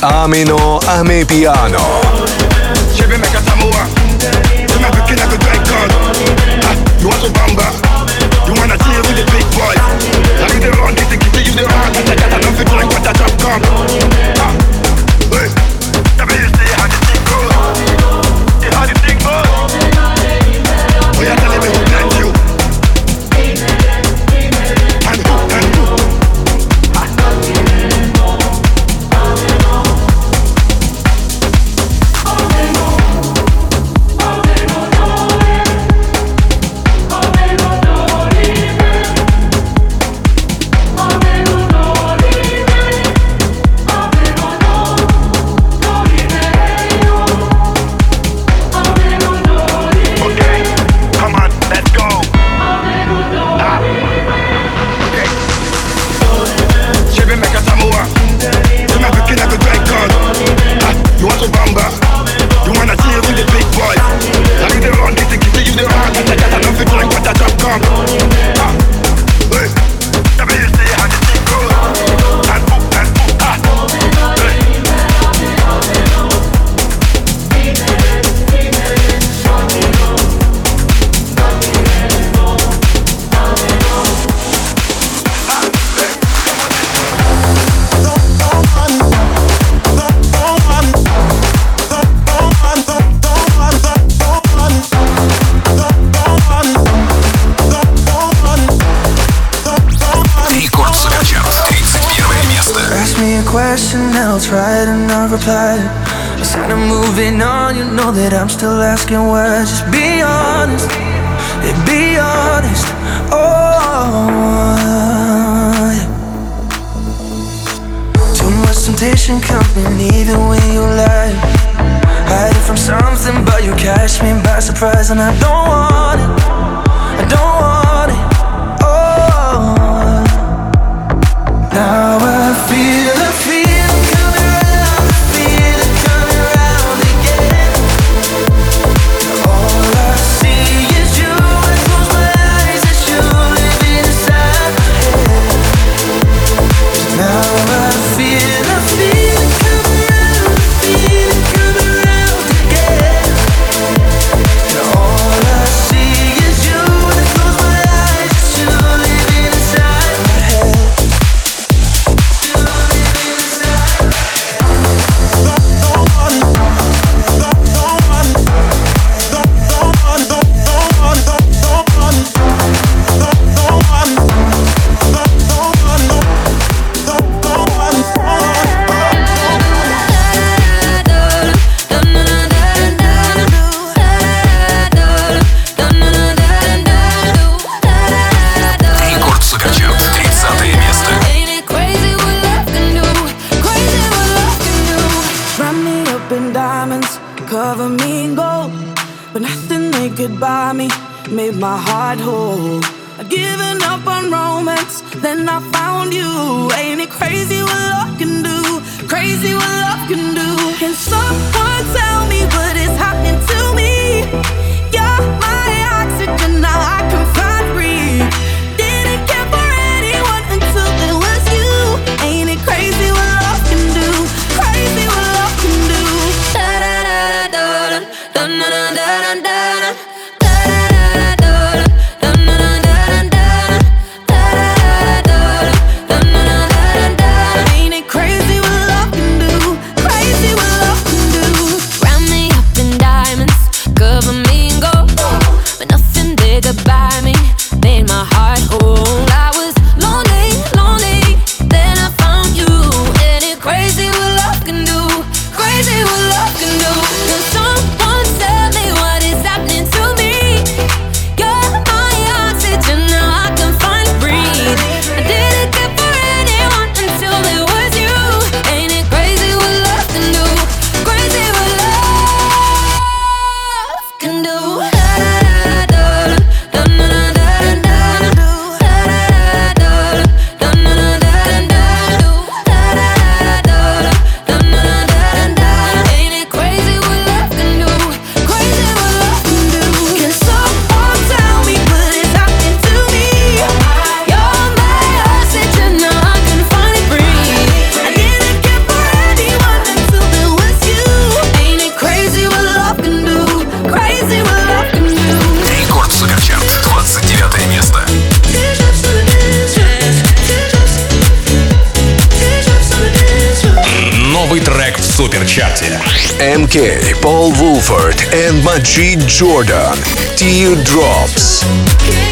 Amino Ame Piano. And like what that top come. Question, I'll try to not reply. Instead of moving on, you know that I'm still asking why. Just be honest, yeah, be honest. Oh, too much temptation coming, even when you lie. Hiding from something, but you catch me by surprise, and I don't want it. I don't want it. Oh. Now I found you. Ain't it crazy what love can do? Crazy what love can do. Can someone tell me what чарте. MK, Paul Woolford and Majid Jordan. Teardrops. Drops.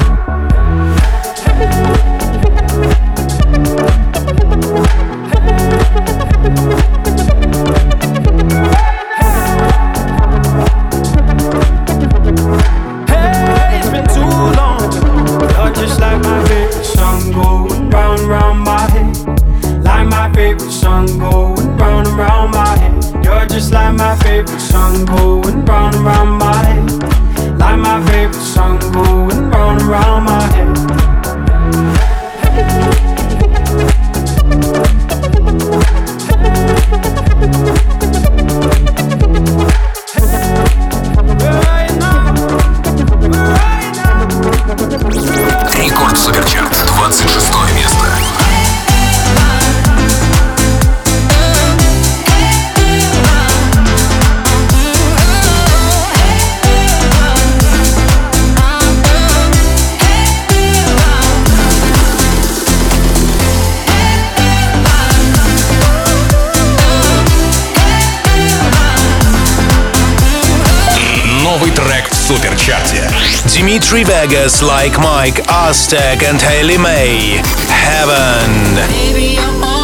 Dimitri Vegas like Mike Azteck and Hayley May. Heaven.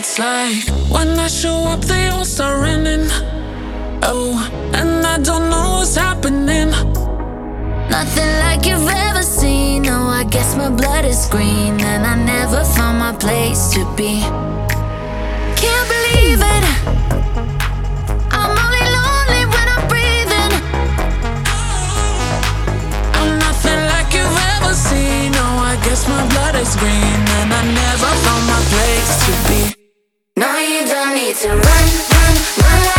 It's like when I show up, they all start running. Oh, and I don't know what's happening. Nothing like you've ever seen. Oh, I guess my blood is green, and I never found my place to be. Can't believe it. Guess my blood is green and I never found my place to be to run, run, run.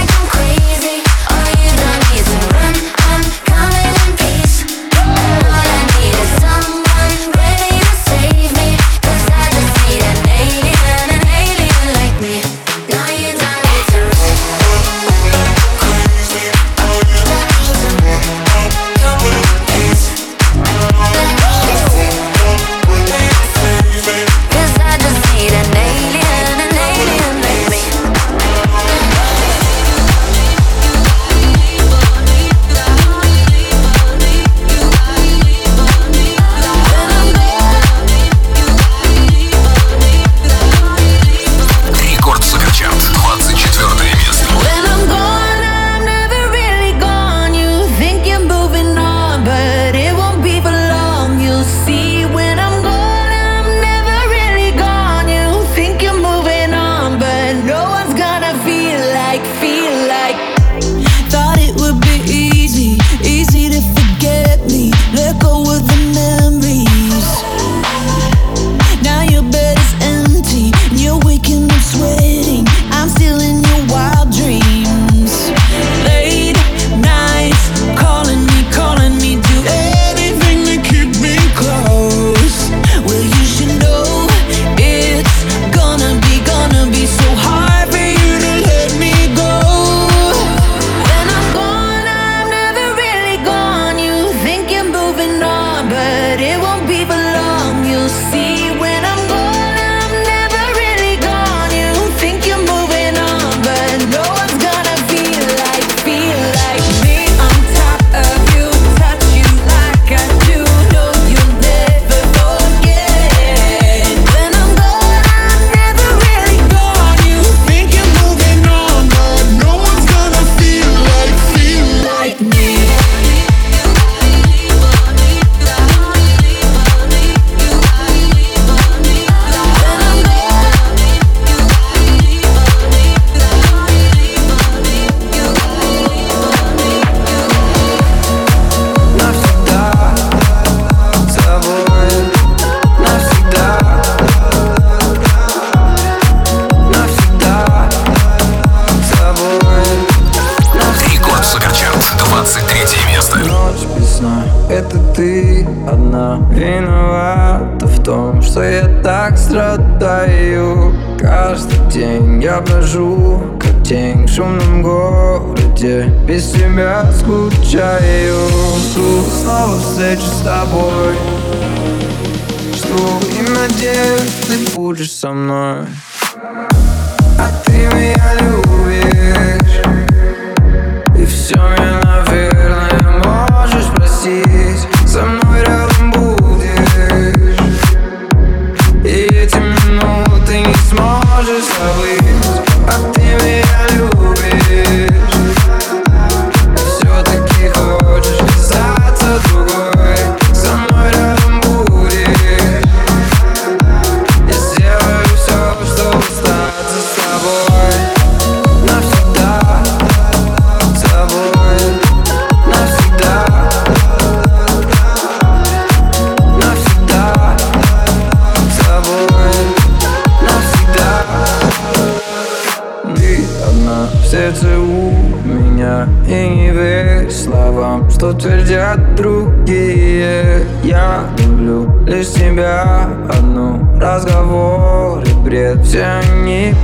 надеюсь, ты будешь со мной. А ты меня любишь. И все мне надо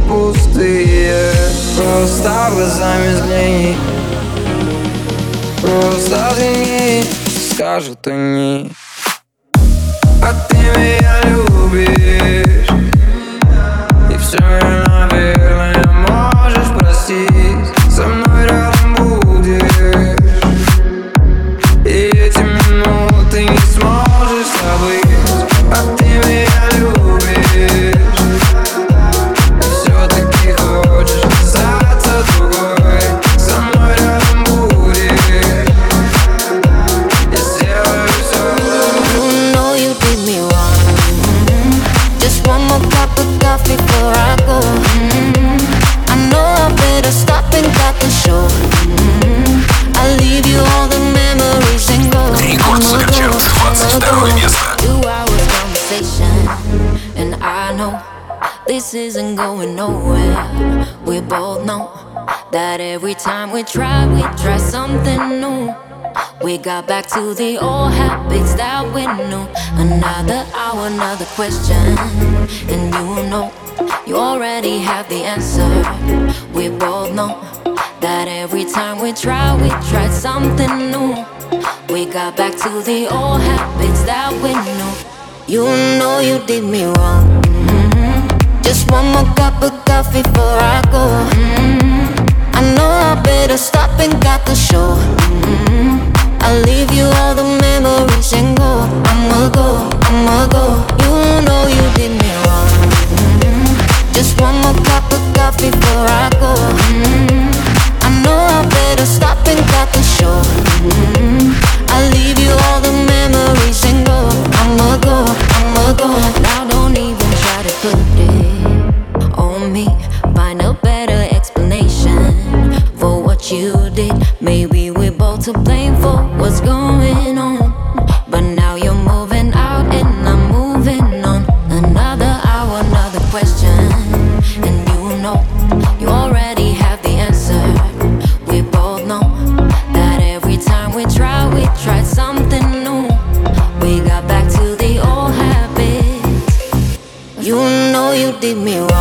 пустые Просто в замедлении. Просто извини Скажут они got back to the old habits that we knew. Another hour, another question. And you know, you already have the answer. We both know that every time we try, we try something new. We got back to the old habits that we knew. You know you did me wrong. Mm-hmm. Just one more cup of coffee before I go. Mm-hmm. I know I better stop and got the show. Mm-hmm. I'll leave you all the memories and go. I'ma go, I'ma go. You know you did me wrong. Mm-hmm. Just one more cup of coffee before I go. I know I better stop and cut the show. I'll leave you all the memories and go. I'ma go, I'ma go. Now put it on me. Find a better explanation for what you did. Maybe we're both to blame for what's going on. Did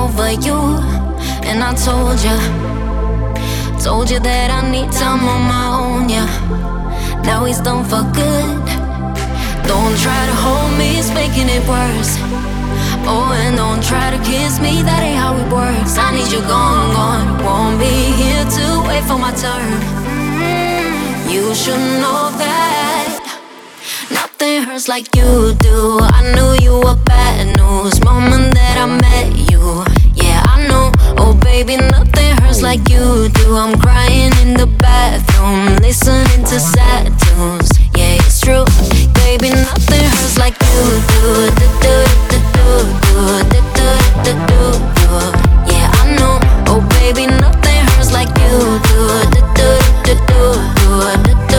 over you. And I told you, told you that I need time on my own, yeah. Now he's done for good. Don't try to hold me, it's making it worse. Oh, and don't try to kiss me, that ain't how it works. I need you gone, gone. Won't be here to wait for my turn. Mm-hmm. You should know that nothing hurts like you do. I knew you were bad news moment that I met you baby, nothing hurts like you do. I'm crying in the bathroom, listening to sad tunes. Yeah, it's true, baby, nothing hurts like you do. do, do, do, do, do, do, do, do, do. Yeah, I know, oh baby, nothing hurts like you do. do, do, do, do, do, do.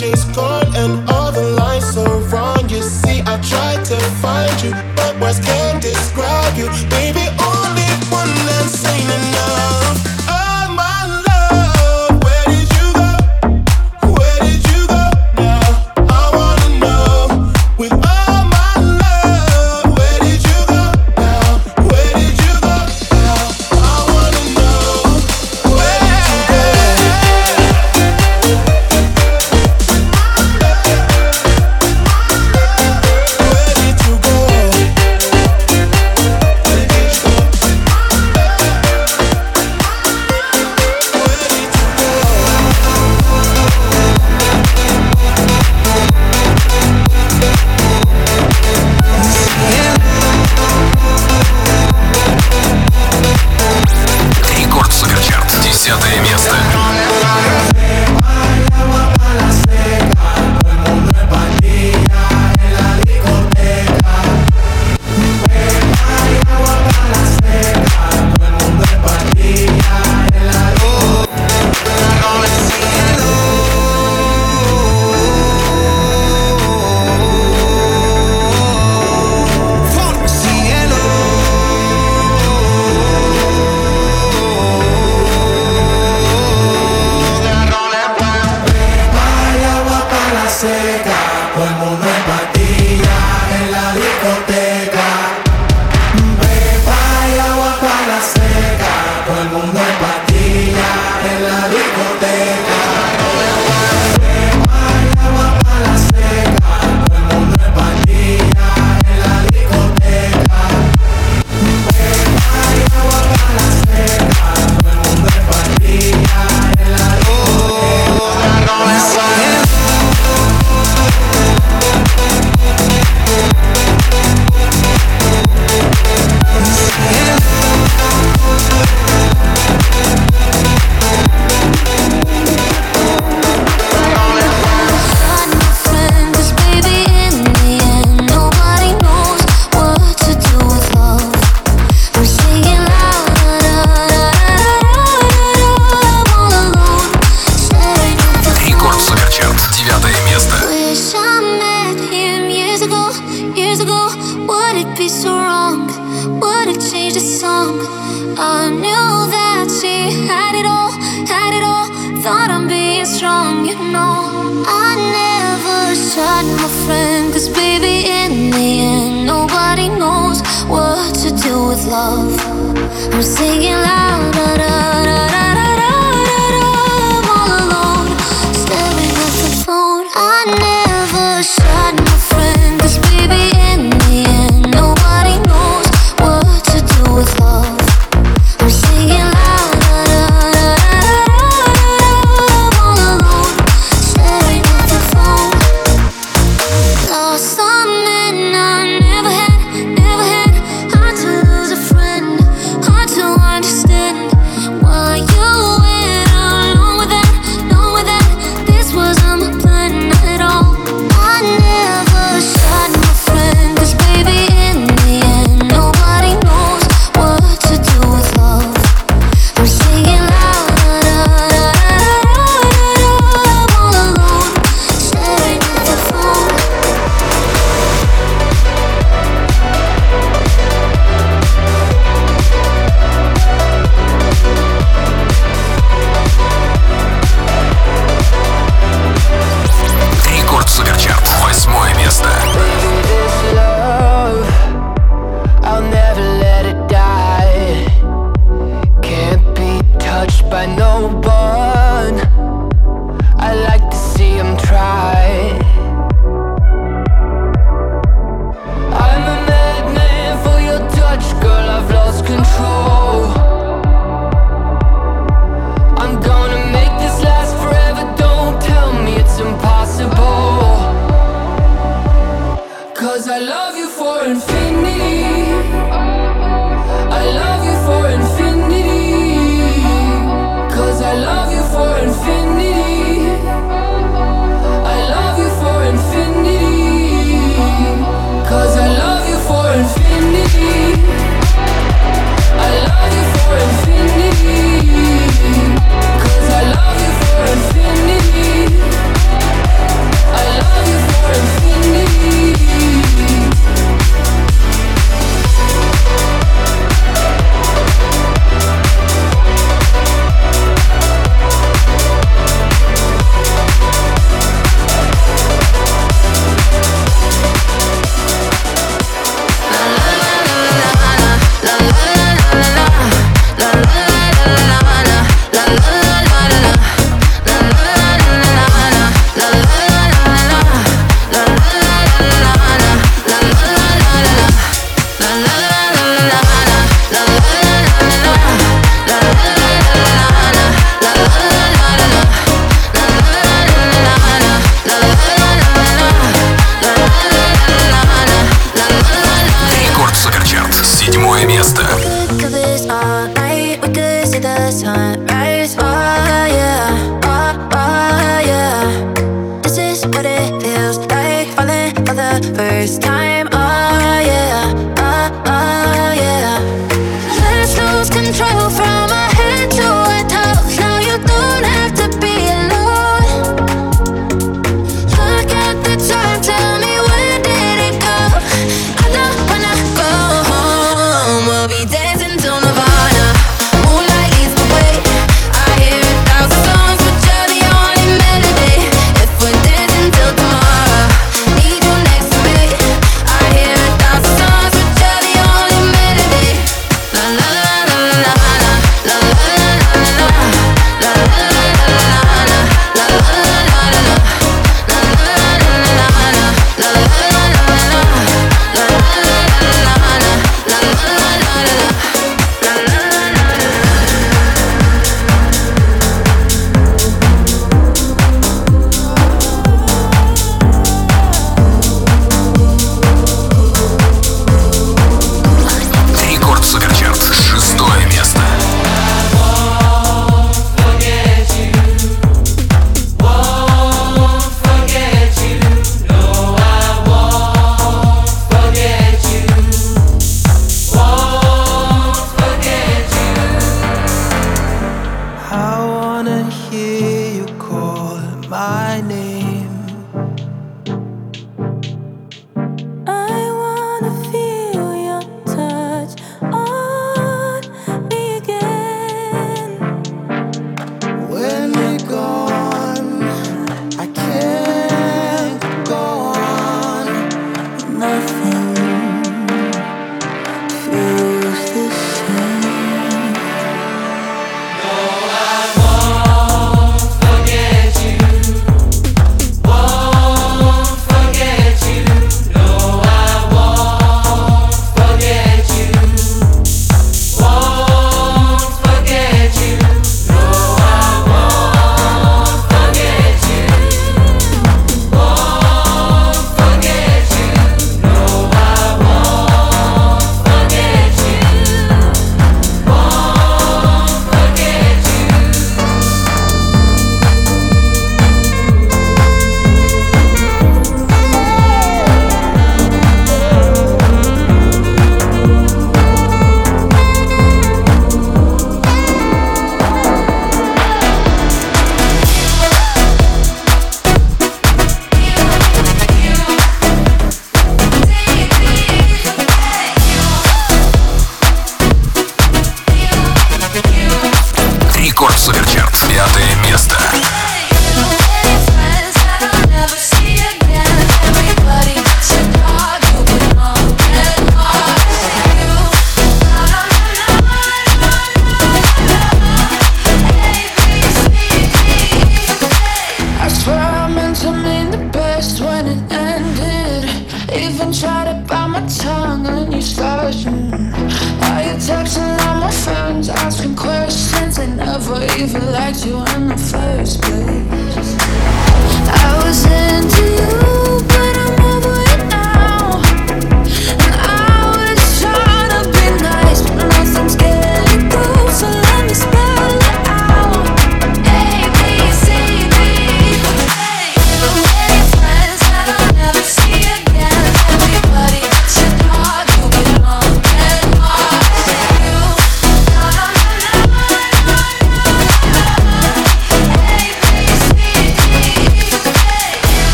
just go.